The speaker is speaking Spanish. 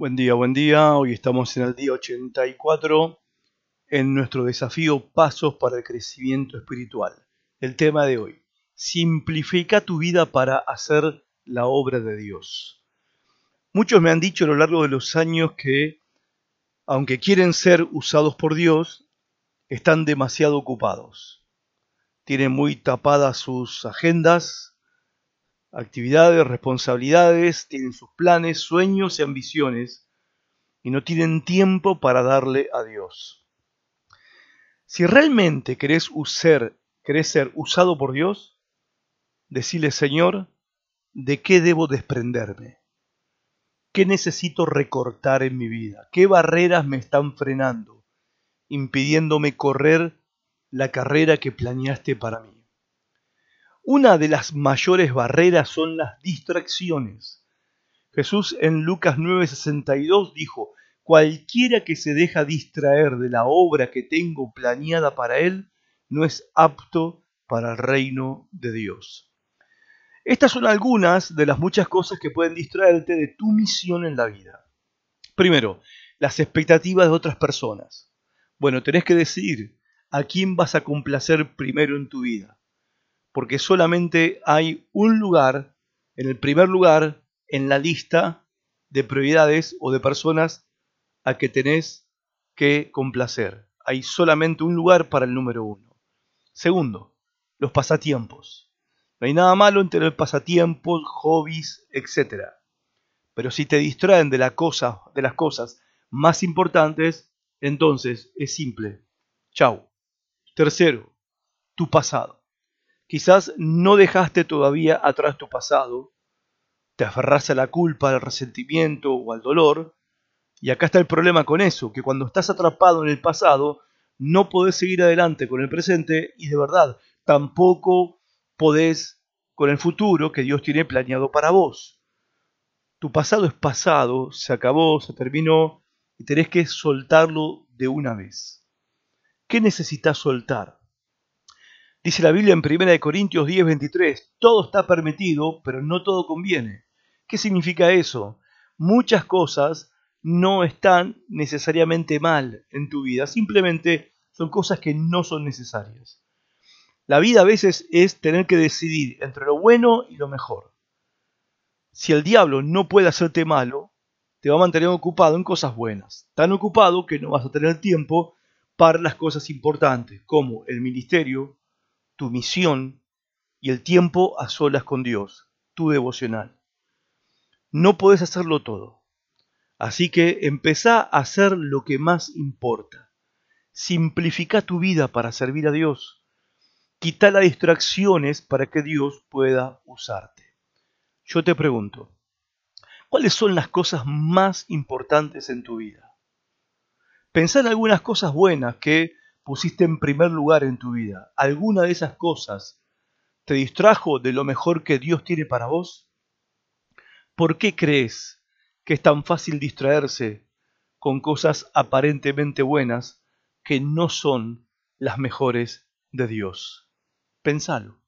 Buen día, buen día. Hoy estamos en el día 84 en nuestro desafío Pasos para el Crecimiento Espiritual. El tema de hoy, simplifica tu vida para hacer la obra de Dios. Muchos me han dicho a lo largo de los años que, aunque quieren ser usados por Dios, están demasiado ocupados. Tienen muy tapadas sus agendas, actividades, responsabilidades, tienen sus planes, sueños y ambiciones y no tienen tiempo para darle a Dios. Si realmente querés, usar, querés ser usado por Dios, decile Señor, ¿de qué debo desprenderme? ¿Qué necesito recortar en mi vida? ¿Qué barreras me están frenando, impidiéndome correr la carrera que planeaste para mí? Una de las mayores barreras son las distracciones. Jesús en Lucas 9:62 dijo, cualquiera que se deja distraer de la obra que tengo planeada para él, no es apto para el reino de Dios. Estas son algunas de las muchas cosas que pueden distraerte de tu misión en la vida. Primero, las expectativas de otras personas. Bueno, tenés que decidir a quién vas a complacer primero en tu vida porque solamente hay un lugar, en el primer lugar, en la lista de prioridades o de personas a que tenés que complacer. Hay solamente un lugar para el número uno. Segundo, los pasatiempos. No hay nada malo en tener pasatiempos, hobbies, etc. Pero si te distraen de, la cosa, de las cosas más importantes, entonces es simple. Chau. Tercero, tu pasado. Quizás no dejaste todavía atrás tu pasado, te aferras a la culpa, al resentimiento o al dolor, y acá está el problema con eso, que cuando estás atrapado en el pasado, no podés seguir adelante con el presente y de verdad tampoco podés con el futuro que Dios tiene planeado para vos. Tu pasado es pasado, se acabó, se terminó y tenés que soltarlo de una vez. ¿Qué necesitas soltar? Dice la Biblia en 1 Corintios 10, 23, todo está permitido, pero no todo conviene. ¿Qué significa eso? Muchas cosas no están necesariamente mal en tu vida, simplemente son cosas que no son necesarias. La vida a veces es tener que decidir entre lo bueno y lo mejor. Si el diablo no puede hacerte malo, te va a mantener ocupado en cosas buenas, tan ocupado que no vas a tener tiempo para las cosas importantes, como el ministerio, tu misión y el tiempo a solas con Dios, tu devocional. No puedes hacerlo todo. Así que empezá a hacer lo que más importa. Simplifica tu vida para servir a Dios. Quita las distracciones para que Dios pueda usarte. Yo te pregunto, ¿cuáles son las cosas más importantes en tu vida? Pensá en algunas cosas buenas que pusiste en primer lugar en tu vida, ¿alguna de esas cosas te distrajo de lo mejor que Dios tiene para vos? ¿Por qué crees que es tan fácil distraerse con cosas aparentemente buenas que no son las mejores de Dios? Pensalo.